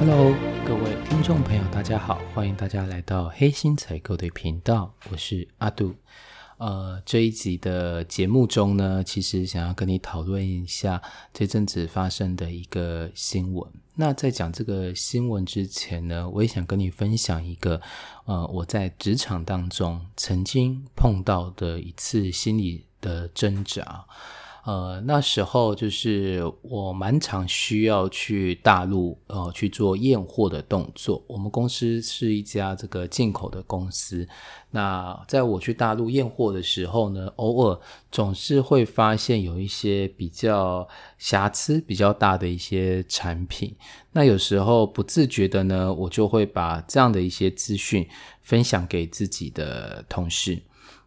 Hello，各位听众朋友，大家好，欢迎大家来到黑心采购的频道，我是阿杜。呃，这一集的节目中呢，其实想要跟你讨论一下这阵子发生的一个新闻。那在讲这个新闻之前呢，我也想跟你分享一个呃，我在职场当中曾经碰到的一次心理的挣扎。呃，那时候就是我蛮常需要去大陆呃去做验货的动作。我们公司是一家这个进口的公司。那在我去大陆验货的时候呢，偶尔总是会发现有一些比较瑕疵比较大的一些产品。那有时候不自觉的呢，我就会把这样的一些资讯分享给自己的同事。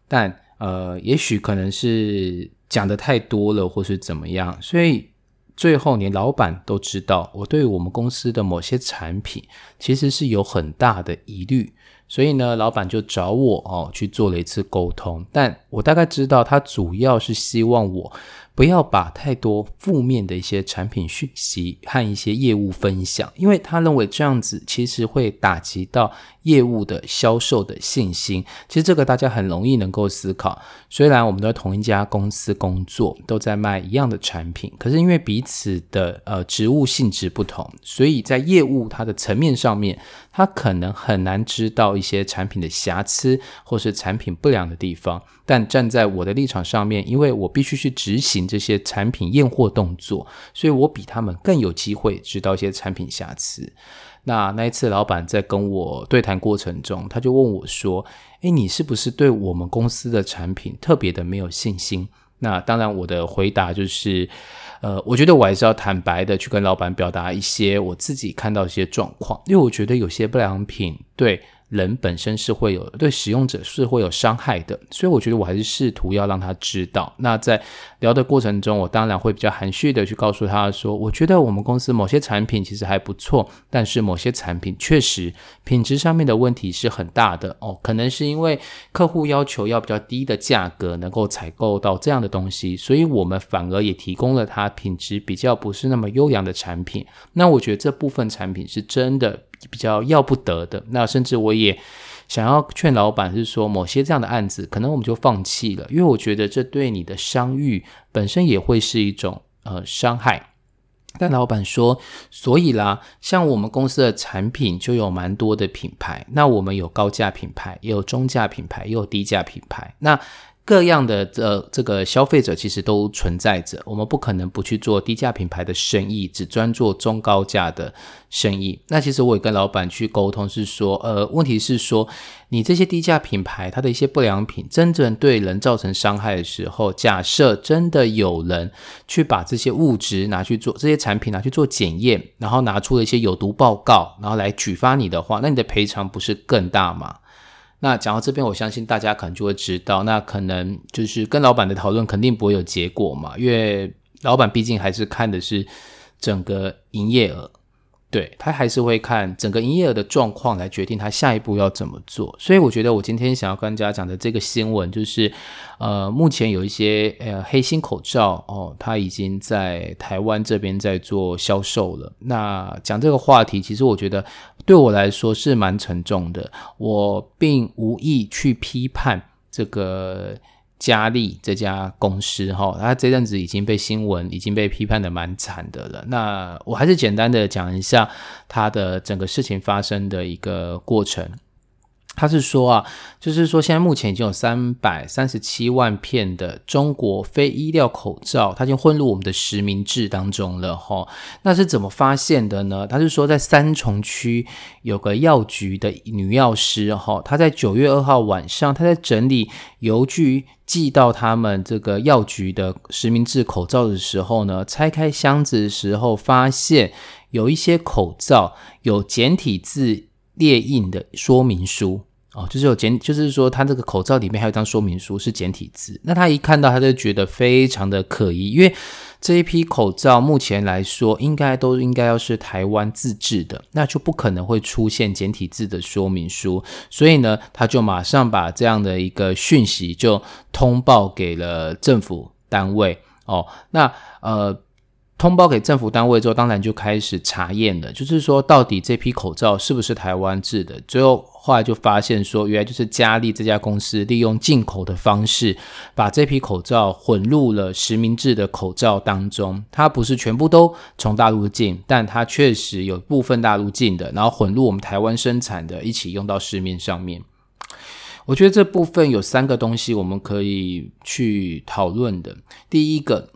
但呃，也许可能是。讲的太多了，或是怎么样，所以最后连老板都知道我对我们公司的某些产品其实是有很大的疑虑，所以呢，老板就找我哦去做了一次沟通，但我大概知道他主要是希望我。不要把太多负面的一些产品讯息和一些业务分享，因为他认为这样子其实会打击到业务的销售的信心。其实这个大家很容易能够思考。虽然我们都在同一家公司工作，都在卖一样的产品，可是因为彼此的呃职务性质不同，所以在业务它的层面上面，他可能很难知道一些产品的瑕疵或是产品不良的地方。但站在我的立场上面，因为我必须去执行这些产品验货动作，所以我比他们更有机会知道一些产品瑕疵。那那一次，老板在跟我对谈过程中，他就问我说：“诶，你是不是对我们公司的产品特别的没有信心？”那当然，我的回答就是，呃，我觉得我还是要坦白的去跟老板表达一些我自己看到一些状况，因为我觉得有些不良品对。人本身是会有对使用者是会有伤害的，所以我觉得我还是试图要让他知道。那在聊的过程中，我当然会比较含蓄的去告诉他说，我觉得我们公司某些产品其实还不错，但是某些产品确实品质上面的问题是很大的哦，可能是因为客户要求要比较低的价格能够采购到这样的东西，所以我们反而也提供了它品质比较不是那么优良的产品。那我觉得这部分产品是真的。比较要不得的，那甚至我也想要劝老板，是说某些这样的案子，可能我们就放弃了，因为我觉得这对你的商誉本身也会是一种呃伤害。但老板说，所以啦，像我们公司的产品就有蛮多的品牌，那我们有高价品牌，也有中价品牌，也有低价品牌，那。各样的这这个消费者其实都存在着，我们不可能不去做低价品牌的生意，只专做中高价的生意。那其实我也跟老板去沟通，是说，呃，问题是说，你这些低价品牌它的一些不良品，真正对人造成伤害的时候，假设真的有人去把这些物质拿去做这些产品拿去做检验，然后拿出了一些有毒报告，然后来举发你的话，那你的赔偿不是更大吗？那讲到这边，我相信大家可能就会知道，那可能就是跟老板的讨论肯定不会有结果嘛，因为老板毕竟还是看的是整个营业额。对他还是会看整个营业额的状况来决定他下一步要怎么做，所以我觉得我今天想要跟大家讲的这个新闻就是，呃，目前有一些呃黑心口罩哦，它已经在台湾这边在做销售了。那讲这个话题，其实我觉得对我来说是蛮沉重的，我并无意去批判这个。佳丽这家公司哈，他这阵子已经被新闻已经被批判的蛮惨的了。那我还是简单的讲一下他的整个事情发生的一个过程。他是说啊，就是说现在目前已经有三百三十七万片的中国非医疗口罩，它已经混入我们的实名制当中了哈。那是怎么发现的呢？他是说在三重区有个药局的女药师哈，她在九月二号晚上，她在整理邮局寄到他们这个药局的实名制口罩的时候呢，拆开箱子的时候，发现有一些口罩有简体字。列印的说明书哦，就是有简，就是说他这个口罩里面还有一张说明书是简体字。那他一看到，他就觉得非常的可疑，因为这一批口罩目前来说，应该都应该要是台湾自制的，那就不可能会出现简体字的说明书。所以呢，他就马上把这样的一个讯息就通报给了政府单位哦。那呃。通报给政府单位之后，当然就开始查验了，就是说到底这批口罩是不是台湾制的。最后后来就发现说，原来就是佳丽这家公司利用进口的方式，把这批口罩混入了实名制的口罩当中。它不是全部都从大陆进，但它确实有部分大陆进的，然后混入我们台湾生产的，一起用到市面上面。我觉得这部分有三个东西我们可以去讨论的。第一个。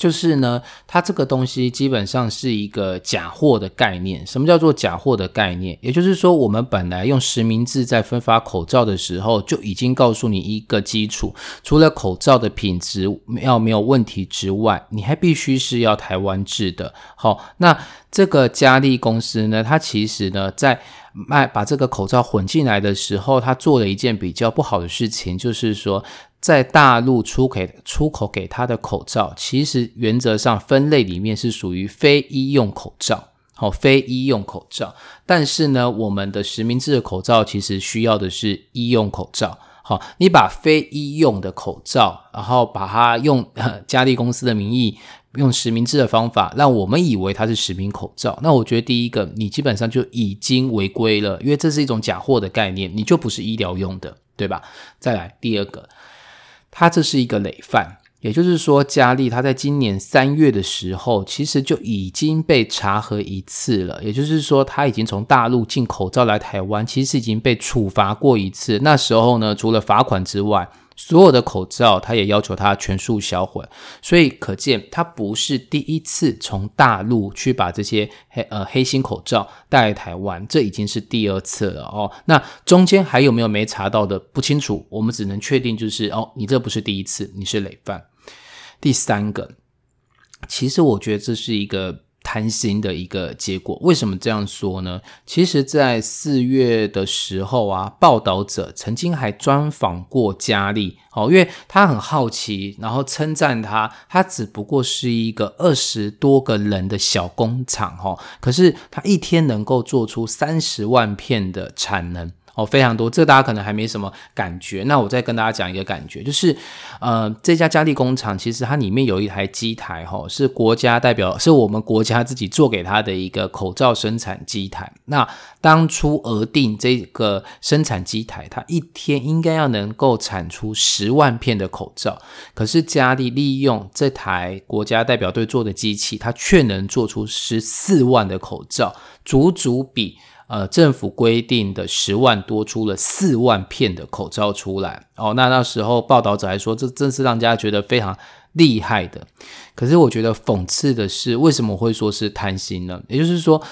就是呢，它这个东西基本上是一个假货的概念。什么叫做假货的概念？也就是说，我们本来用实名制在分发口罩的时候，就已经告诉你一个基础：除了口罩的品质要没有问题之外，你还必须是要台湾制的。好，那这个佳丽公司呢，它其实呢，在卖把这个口罩混进来的时候，它做了一件比较不好的事情，就是说。在大陆出给出口给他的口罩，其实原则上分类里面是属于非医用口罩，好，非医用口罩。但是呢，我们的实名制的口罩其实需要的是医用口罩，好，你把非医用的口罩，然后把它用佳丽公司的名义，用实名制的方法，让我们以为它是实名口罩，那我觉得第一个，你基本上就已经违规了，因为这是一种假货的概念，你就不是医疗用的，对吧？再来第二个。他这是一个累犯，也就是说，佳丽他在今年三月的时候，其实就已经被查核一次了。也就是说，他已经从大陆进口罩来台湾，其实已经被处罚过一次。那时候呢，除了罚款之外，所有的口罩，他也要求他全数销毁，所以可见他不是第一次从大陆去把这些黑呃黑心口罩带来台湾，这已经是第二次了哦。那中间还有没有没查到的不清楚，我们只能确定就是哦，你这不是第一次，你是累犯。第三个，其实我觉得这是一个。贪心的一个结果，为什么这样说呢？其实，在四月的时候啊，报道者曾经还专访过佳丽，哦，因为他很好奇，然后称赞他，他只不过是一个二十多个人的小工厂，哈，可是他一天能够做出三十万片的产能。哦，非常多，这大家可能还没什么感觉。那我再跟大家讲一个感觉，就是，呃，这家佳丽工厂其实它里面有一台机台，哈，是国家代表，是我们国家自己做给他的一个口罩生产机台。那当初额定这个生产机台，它一天应该要能够产出十万片的口罩，可是佳丽利用这台国家代表队做的机器，它却能做出十四万的口罩，足足比。呃，政府规定的十万多出了四万片的口罩出来哦，那那时候报道者还说，这真是让大家觉得非常厉害的。可是我觉得讽刺的是，为什么会说是贪心呢？也就是说，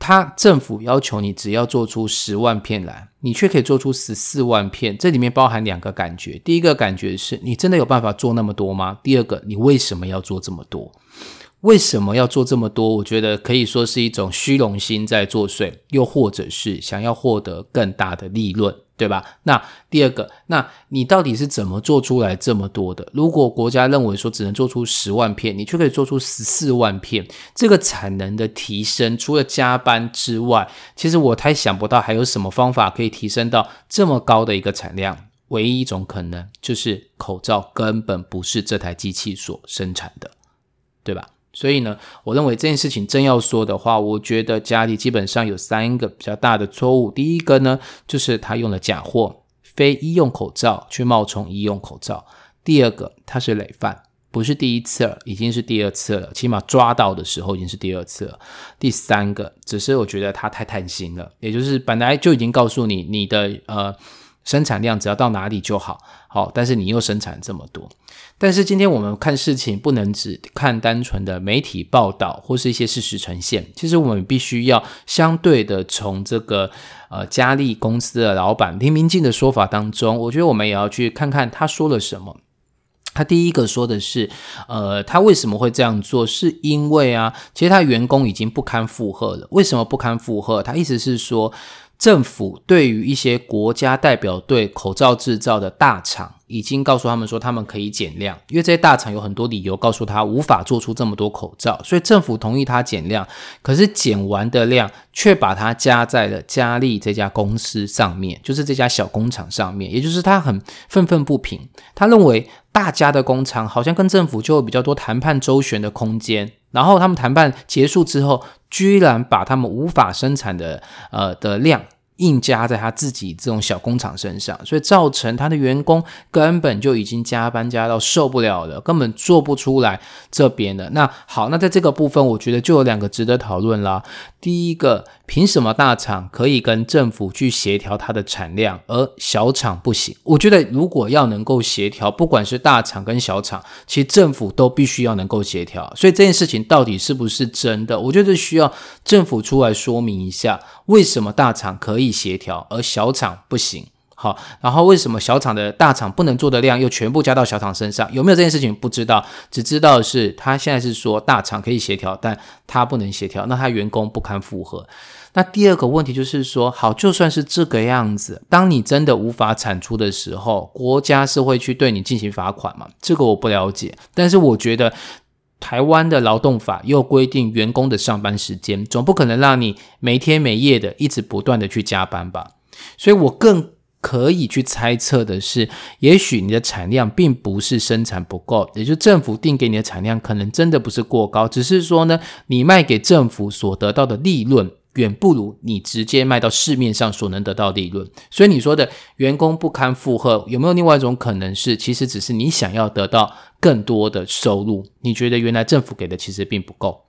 他政府要求你只要做出十万片来，你却可以做出十四万片，这里面包含两个感觉：第一个感觉是你真的有办法做那么多吗？第二个，你为什么要做这么多？为什么要做这么多？我觉得可以说是一种虚荣心在作祟，又或者是想要获得更大的利润，对吧？那第二个，那你到底是怎么做出来这么多的？如果国家认为说只能做出十万片，你却可以做出十四万片，这个产能的提升，除了加班之外，其实我太想不到还有什么方法可以提升到这么高的一个产量。唯一一种可能就是口罩根本不是这台机器所生产的，对吧？所以呢，我认为这件事情真要说的话，我觉得家里基本上有三个比较大的错误。第一个呢，就是他用了假货，非医用口罩去冒充医用口罩；第二个，他是累犯，不是第一次了，已经是第二次了，起码抓到的时候已经是第二次了；第三个，只是我觉得他太贪心了，也就是本来就已经告诉你，你的呃。生产量只要到哪里就好，好，但是你又生产这么多，但是今天我们看事情不能只看单纯的媒体报道或是一些事实呈现，其实我们必须要相对的从这个呃佳丽公司的老板林明进的说法当中，我觉得我们也要去看看他说了什么。他第一个说的是，呃，他为什么会这样做？是因为啊，其实他员工已经不堪负荷了。为什么不堪负荷？他意思是说。政府对于一些国家代表队口罩制造的大厂，已经告诉他们说，他们可以减量，因为这些大厂有很多理由告诉他无法做出这么多口罩，所以政府同意他减量。可是减完的量却把它加在了佳利这家公司上面，就是这家小工厂上面，也就是他很愤愤不平，他认为大家的工厂好像跟政府就有比较多谈判周旋的空间。然后他们谈判结束之后，居然把他们无法生产的呃的量硬加在他自己这种小工厂身上，所以造成他的员工根本就已经加班加到受不了了，根本做不出来这边的。那好，那在这个部分，我觉得就有两个值得讨论啦。第一个。凭什么大厂可以跟政府去协调它的产量，而小厂不行？我觉得如果要能够协调，不管是大厂跟小厂，其实政府都必须要能够协调。所以这件事情到底是不是真的？我觉得需要政府出来说明一下，为什么大厂可以协调，而小厂不行。好，然后为什么小厂的大厂不能做的量又全部加到小厂身上？有没有这件事情不知道，只知道是他现在是说大厂可以协调，但他不能协调，那他员工不堪负荷。那第二个问题就是说，好，就算是这个样子，当你真的无法产出的时候，国家是会去对你进行罚款吗？这个我不了解，但是我觉得台湾的劳动法又规定员工的上班时间，总不可能让你每天每夜的一直不断的去加班吧？所以我更。可以去猜测的是，也许你的产量并不是生产不够，也就政府定给你的产量可能真的不是过高，只是说呢，你卖给政府所得到的利润远不如你直接卖到市面上所能得到利润。所以你说的员工不堪负荷，有没有另外一种可能是，其实只是你想要得到更多的收入？你觉得原来政府给的其实并不够。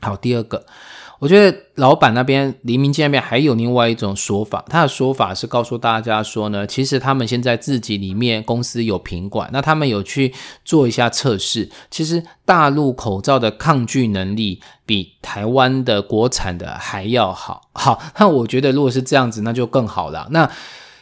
好，第二个。我觉得老板那边黎明见面还有另外一种说法，他的说法是告诉大家说呢，其实他们现在自己里面公司有品管，那他们有去做一下测试，其实大陆口罩的抗拒能力比台湾的国产的还要好。好，那我觉得如果是这样子，那就更好了。那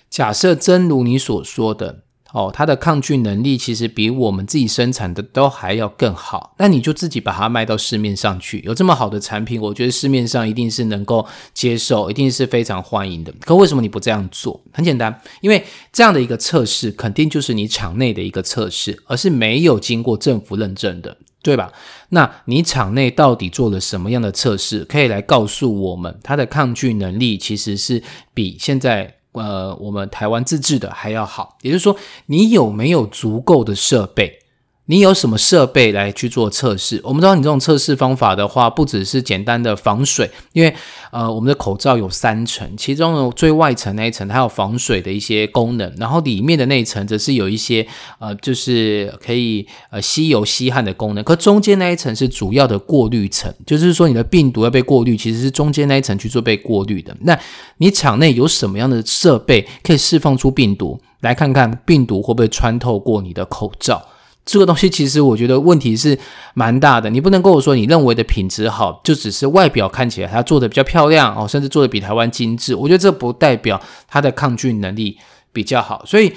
假设真如你所说的。哦，它的抗菌能力其实比我们自己生产的都还要更好。那你就自己把它卖到市面上去，有这么好的产品，我觉得市面上一定是能够接受，一定是非常欢迎的。可为什么你不这样做？很简单，因为这样的一个测试肯定就是你厂内的一个测试，而是没有经过政府认证的，对吧？那你厂内到底做了什么样的测试，可以来告诉我们，它的抗菌能力其实是比现在。呃，我们台湾自制的还要好，也就是说，你有没有足够的设备？你有什么设备来去做测试？我们知道，你这种测试方法的话，不只是简单的防水，因为呃，我们的口罩有三层，其中的最外层那一层它有防水的一些功能，然后里面的那一层则是有一些呃，就是可以呃吸油吸汗的功能。可中间那一层是主要的过滤层，就是说你的病毒要被过滤，其实是中间那一层去做被过滤的。那你场内有什么样的设备可以释放出病毒？来看看病毒会不会穿透过你的口罩？这个东西其实我觉得问题是蛮大的，你不能跟我说你认为的品质好，就只是外表看起来它做的比较漂亮哦，甚至做的比台湾精致。我觉得这不代表它的抗菌能力比较好。所以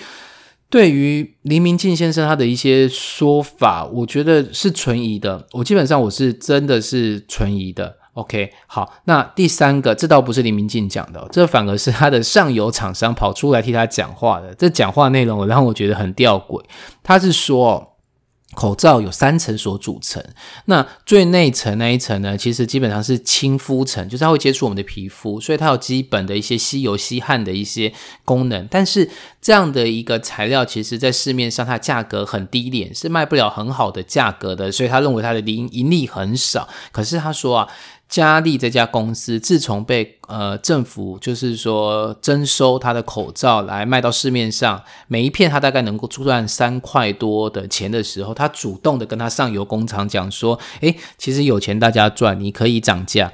对于黎明进先生他的一些说法，我觉得是存疑的。我基本上我是真的是存疑的。OK，好，那第三个，这倒不是黎明进讲的，这反而是他的上游厂商跑出来替他讲话的。这讲话内容让我觉得很吊诡，他是说。口罩有三层所组成，那最内层那一层呢，其实基本上是亲肤层，就是它会接触我们的皮肤，所以它有基本的一些吸油吸汗的一些功能。但是这样的一个材料，其实在市面上它价格很低廉，是卖不了很好的价格的，所以他认为它的盈盈利很少。可是他说啊。佳利这家公司自从被呃政府就是说征收它的口罩来卖到市面上，每一片它大概能够赚三块多的钱的时候，他主动的跟他上游工厂讲说：“诶，其实有钱大家赚，你可以涨价。”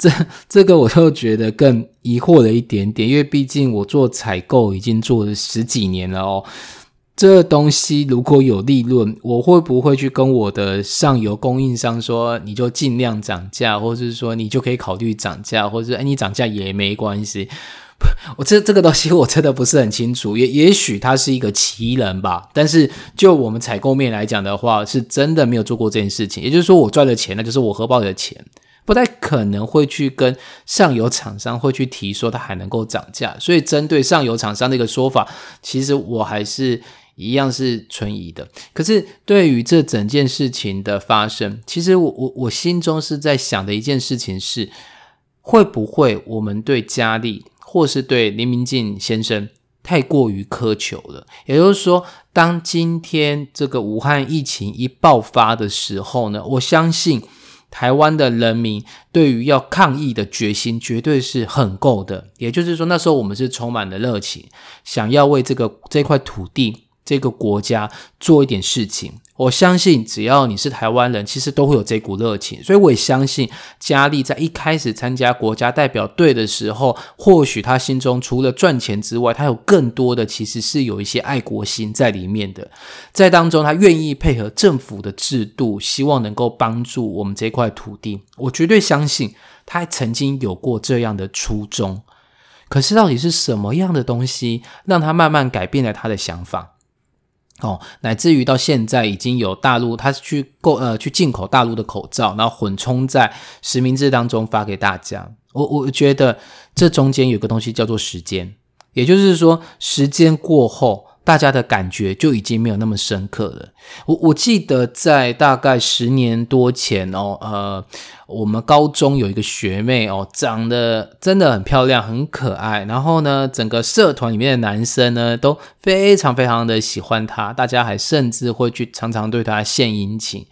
这这个我就觉得更疑惑了一点点，因为毕竟我做采购已经做了十几年了哦。这东西如果有利润，我会不会去跟我的上游供应商说，你就尽量涨价，或者是说你就可以考虑涨价，或者是哎你涨价也没关系。我这这个东西我真的不是很清楚，也也许他是一个奇人吧。但是就我们采购面来讲的话，是真的没有做过这件事情。也就是说，我赚的钱那就是我荷包里的钱。不太可能会去跟上游厂商会去提说它还能够涨价。所以针对上游厂商那个说法，其实我还是一样是存疑的。可是对于这整件事情的发生，其实我我我心中是在想的一件事情是，会不会我们对佳丽或是对林明进先生？太过于苛求了，也就是说，当今天这个武汉疫情一爆发的时候呢，我相信台湾的人民对于要抗议的决心绝对是很够的。也就是说，那时候我们是充满了热情，想要为这个这块土地、这个国家做一点事情。我相信，只要你是台湾人，其实都会有这股热情。所以，我也相信佳丽在一开始参加国家代表队的时候，或许他心中除了赚钱之外，他有更多的其实是有一些爱国心在里面的。在当中，他愿意配合政府的制度，希望能够帮助我们这块土地。我绝对相信，他曾经有过这样的初衷。可是，到底是什么样的东西，让他慢慢改变了他的想法？哦，乃至于到现在已经有大陆，他是去购呃去进口大陆的口罩，然后混充在实名制当中发给大家。我我觉得这中间有个东西叫做时间，也就是说时间过后。大家的感觉就已经没有那么深刻了。我我记得在大概十年多前哦，呃，我们高中有一个学妹哦，长得真的很漂亮，很可爱。然后呢，整个社团里面的男生呢都非常非常的喜欢她，大家还甚至会去常常对她献殷勤。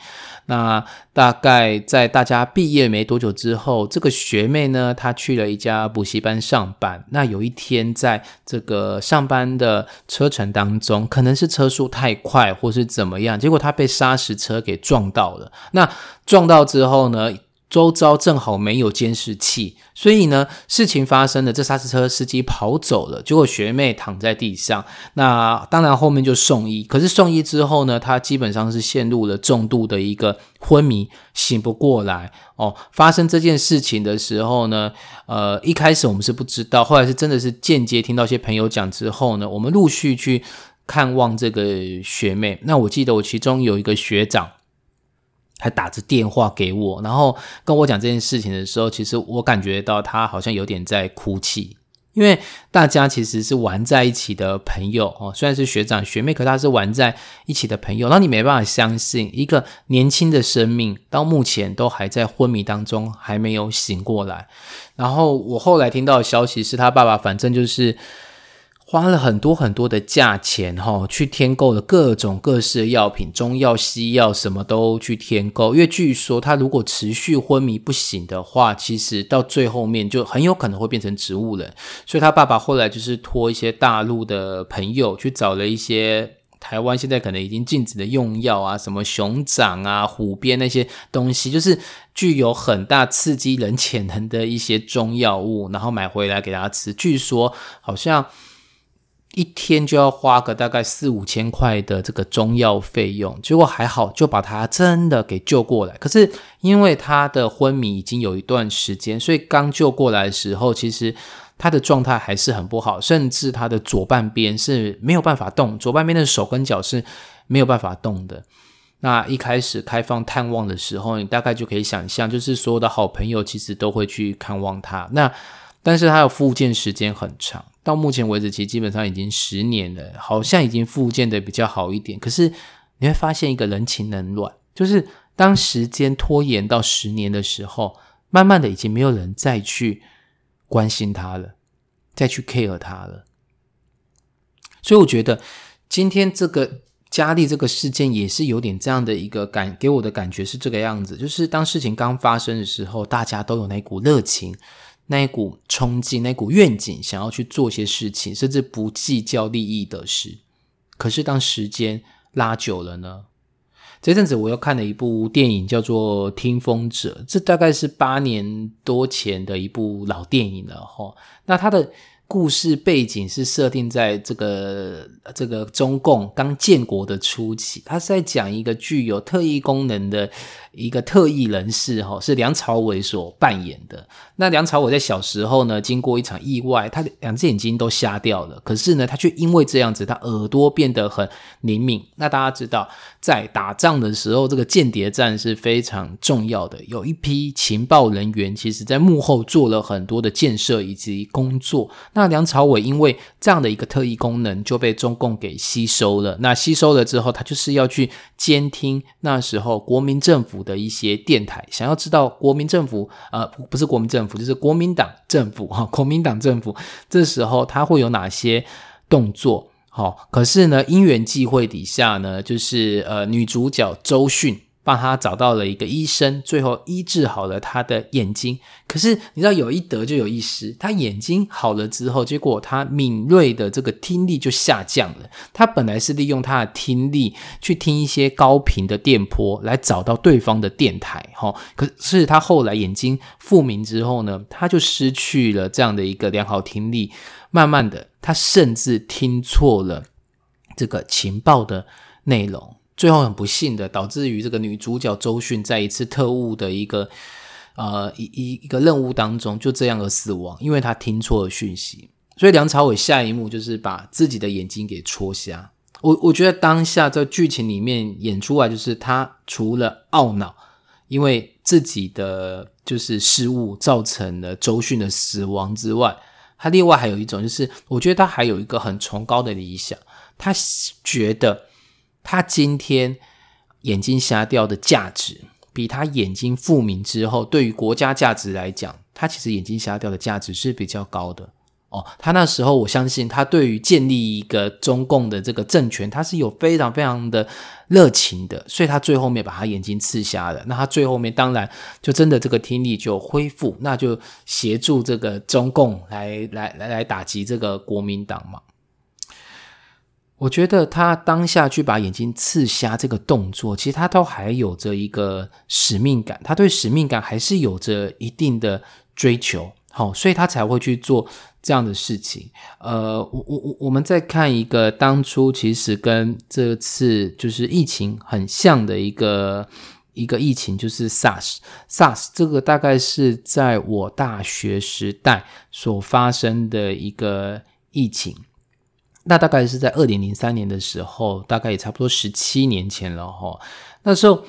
那大概在大家毕业没多久之后，这个学妹呢，她去了一家补习班上班。那有一天，在这个上班的车程当中，可能是车速太快，或是怎么样，结果她被砂石车给撞到了。那撞到之后呢？周遭正好没有监视器，所以呢，事情发生了，这刹车司机跑走了，结果学妹躺在地上。那当然后面就送医，可是送医之后呢，她基本上是陷入了重度的一个昏迷，醒不过来。哦，发生这件事情的时候呢，呃，一开始我们是不知道，后来是真的是间接听到一些朋友讲之后呢，我们陆续去看望这个学妹。那我记得我其中有一个学长。还打着电话给我，然后跟我讲这件事情的时候，其实我感觉到他好像有点在哭泣，因为大家其实是玩在一起的朋友哦，虽然是学长学妹，可他是玩在一起的朋友，那你没办法相信一个年轻的生命到目前都还在昏迷当中，还没有醒过来。然后我后来听到的消息是他爸爸，反正就是。花了很多很多的价钱，哈，去添购了各种各式的药品，中药、西药，什么都去添购。因为据说他如果持续昏迷不醒的话，其实到最后面就很有可能会变成植物人。所以他爸爸后来就是托一些大陆的朋友去找了一些台湾现在可能已经禁止的用药啊，什么熊掌啊、虎鞭那些东西，就是具有很大刺激人潜能的一些中药物，然后买回来给他吃。据说好像。一天就要花个大概四五千块的这个中药费用，结果还好就把他真的给救过来。可是因为他的昏迷已经有一段时间，所以刚救过来的时候，其实他的状态还是很不好，甚至他的左半边是没有办法动，左半边的手跟脚是没有办法动的。那一开始开放探望的时候，你大概就可以想象，就是所有的好朋友其实都会去看望他。那但是他的复健时间很长。到目前为止，其实基本上已经十年了，好像已经复健的比较好一点。可是你会发现一个人情冷暖，就是当时间拖延到十年的时候，慢慢的已经没有人再去关心他了，再去 care 他了。所以我觉得今天这个佳丽这个事件也是有点这样的一个感，给我的感觉是这个样子，就是当事情刚发生的时候，大家都有那股热情。那一股冲劲，那股愿景，想要去做些事情，甚至不计较利益的事。可是当时间拉久了呢？这阵子我又看了一部电影，叫做《听风者》，这大概是八年多前的一部老电影了哈。那它的故事背景是设定在这个这个中共刚建国的初期，它是在讲一个具有特异功能的一个特异人士哈，是梁朝伟所扮演的。那梁朝伟在小时候呢，经过一场意外，他的两只眼睛都瞎掉了。可是呢，他却因为这样子，他耳朵变得很灵敏。那大家知道，在打仗的时候，这个间谍战是非常重要的。有一批情报人员，其实在幕后做了很多的建设以及工作。那梁朝伟因为这样的一个特异功能，就被中共给吸收了。那吸收了之后，他就是要去监听那时候国民政府的一些电台，想要知道国民政府，呃，不是国民政府，就是国民党政府哈，国民党政府这时候他会有哪些动作？好，可是呢，因缘际会底下呢，就是呃，女主角周迅。帮他找到了一个医生，最后医治好了他的眼睛。可是你知道有一得就有一失，他眼睛好了之后，结果他敏锐的这个听力就下降了。他本来是利用他的听力去听一些高频的电波来找到对方的电台，哈。可是他后来眼睛复明之后呢，他就失去了这样的一个良好听力。慢慢的，他甚至听错了这个情报的内容。最后很不幸的，导致于这个女主角周迅在一次特务的一个呃一一一个任务当中就这样而死亡，因为她听错了讯息。所以梁朝伟下一幕就是把自己的眼睛给戳瞎。我我觉得当下这剧情里面演出来，就是他除了懊恼，因为自己的就是失误造成了周迅的死亡之外，他另外还有一种就是，我觉得他还有一个很崇高的理想，他觉得。他今天眼睛瞎掉的价值，比他眼睛复明之后对于国家价值来讲，他其实眼睛瞎掉的价值是比较高的哦。他那时候，我相信他对于建立一个中共的这个政权，他是有非常非常的热情的，所以他最后面把他眼睛刺瞎了。那他最后面当然就真的这个听力就恢复，那就协助这个中共来来来来打击这个国民党嘛。我觉得他当下去把眼睛刺瞎这个动作，其实他都还有着一个使命感，他对使命感还是有着一定的追求，好，所以他才会去做这样的事情。呃，我我我我们再看一个当初其实跟这次就是疫情很像的一个一个疫情，就是 SARS，SARS 这个大概是在我大学时代所发生的一个疫情。那大概是在二零零三年的时候，大概也差不多十七年前了哈。那时候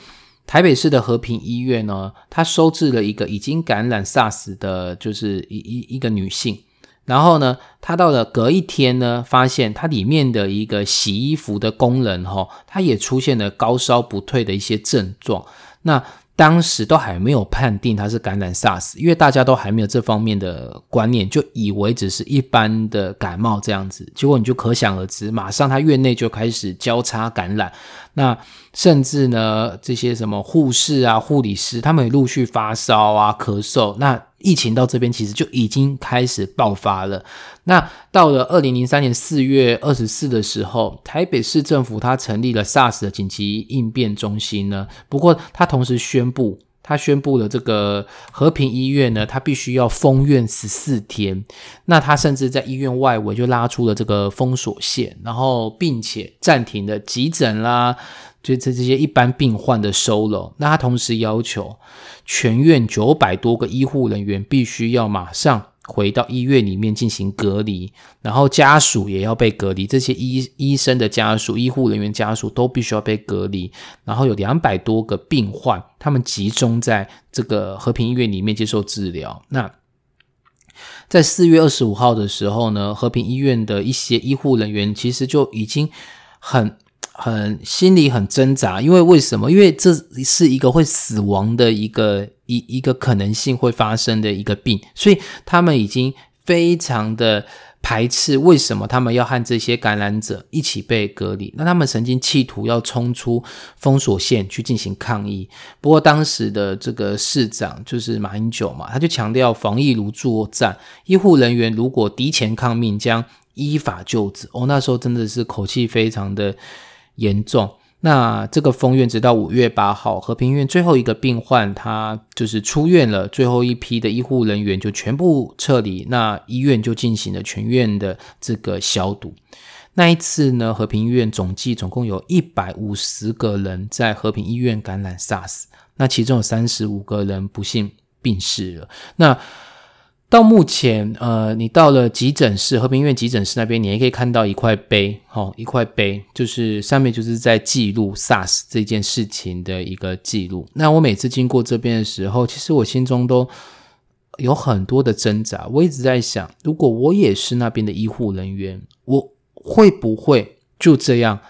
台北市的和平医院呢，它收治了一个已经感染 SARS 的，就是一一一个女性。然后呢，她到了隔一天呢，发现她里面的一个洗衣服的工人哈，他也出现了高烧不退的一些症状。那当时都还没有判定他是感染 SARS，因为大家都还没有这方面的观念，就以为只是一般的感冒这样子。结果你就可想而知，马上他院内就开始交叉感染，那甚至呢，这些什么护士啊、护理师，他们也陆续发烧啊、咳嗽，那。疫情到这边其实就已经开始爆发了。那到了二零零三年四月二十四的时候，台北市政府它成立了 SARS 的紧急应变中心呢。不过它同时宣布，他宣布了这个和平医院呢，他必须要封院十四天。那他甚至在医院外围就拉出了这个封锁线，然后并且暂停了急诊啦。就这这些一般病患的收容，那他同时要求全院九百多个医护人员必须要马上回到医院里面进行隔离，然后家属也要被隔离，这些医医生的家属、医护人员家属都必须要被隔离，然后有两百多个病患，他们集中在这个和平医院里面接受治疗。那在四月二十五号的时候呢，和平医院的一些医护人员其实就已经很。很心里很挣扎，因为为什么？因为这是一个会死亡的一个一一个可能性会发生的一个病，所以他们已经非常的排斥。为什么他们要和这些感染者一起被隔离？那他们曾经企图要冲出封锁线去进行抗议，不过当时的这个市长就是马英九嘛，他就强调防疫如作战，医护人员如果敌前抗命，将依法救治。哦，那时候真的是口气非常的。严重，那这个封院直到五月八号，和平医院最后一个病患他就是出院了，最后一批的医护人员就全部撤离，那医院就进行了全院的这个消毒。那一次呢，和平医院总计总共有一百五十个人在和平医院感染 SARS，那其中有三十五个人不幸病逝了。那到目前，呃，你到了急诊室，和平医院急诊室那边，你也可以看到一块碑，哦，一块碑，就是上面就是在记录 SARS 这件事情的一个记录。那我每次经过这边的时候，其实我心中都有很多的挣扎。我一直在想，如果我也是那边的医护人员，我会不会就这样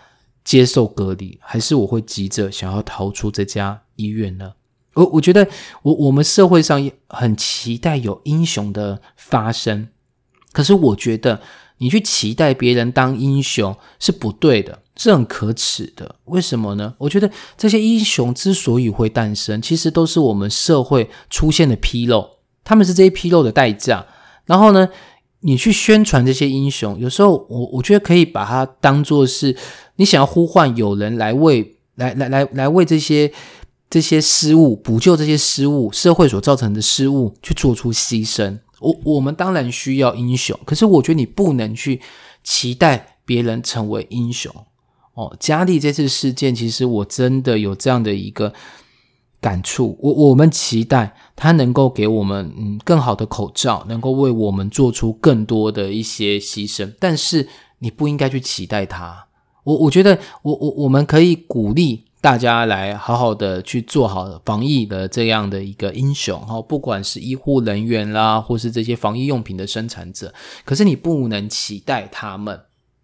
接受隔离，还是我会急着想要逃出这家医院呢？我我觉得，我我们社会上也很期待有英雄的发生，可是我觉得你去期待别人当英雄是不对的，是很可耻的。为什么呢？我觉得这些英雄之所以会诞生，其实都是我们社会出现的纰漏，他们是这些纰漏的代价。然后呢，你去宣传这些英雄，有时候我我觉得可以把它当做是你想要呼唤有人来为来来来来为这些。这些失误，补救这些失误，社会所造成的失误，去做出牺牲。我我们当然需要英雄，可是我觉得你不能去期待别人成为英雄。哦，佳丽这次事件，其实我真的有这样的一个感触。我我们期待他能够给我们嗯更好的口罩，能够为我们做出更多的一些牺牲，但是你不应该去期待他。我我觉得，我我我们可以鼓励。大家来好好的去做好防疫的这样的一个英雄哈，不管是医护人员啦，或是这些防疫用品的生产者，可是你不能期待他们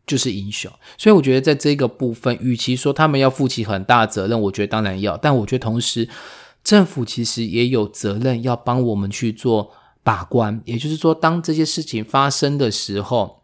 就是英雄。所以我觉得在这个部分，与其说他们要负起很大责任，我觉得当然要，但我觉得同时政府其实也有责任要帮我们去做把关。也就是说，当这些事情发生的时候。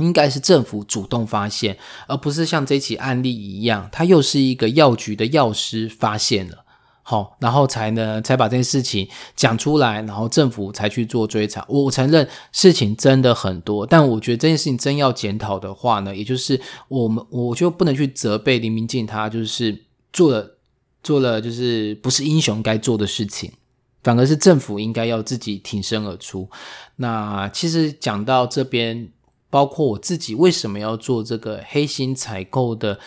应该是政府主动发现，而不是像这起案例一样，他又是一个药局的药师发现了，好，然后才呢才把这件事情讲出来，然后政府才去做追查。我承认事情真的很多，但我觉得这件事情真要检讨的话呢，也就是我们我就不能去责备林明静，他就是做了做了就是不是英雄该做的事情，反而是政府应该要自己挺身而出。那其实讲到这边。包括我自己为什么要做这个黑心采购的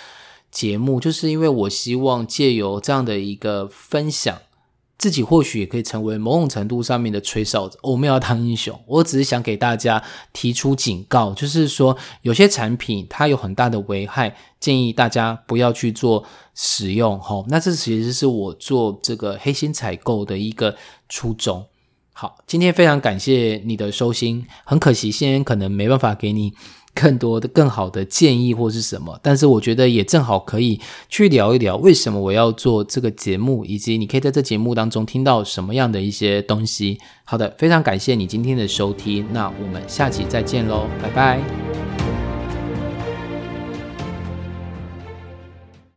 节目，就是因为我希望借由这样的一个分享，自己或许也可以成为某种程度上面的吹哨子。我们要当英雄，我只是想给大家提出警告，就是说有些产品它有很大的危害，建议大家不要去做使用。吼，那这其实是我做这个黑心采购的一个初衷。好，今天非常感谢你的收听。很可惜，现在可能没办法给你更多的、更好的建议或是什么，但是我觉得也正好可以去聊一聊为什么我要做这个节目，以及你可以在这节目当中听到什么样的一些东西。好的，非常感谢你今天的收听，那我们下期再见喽，拜拜。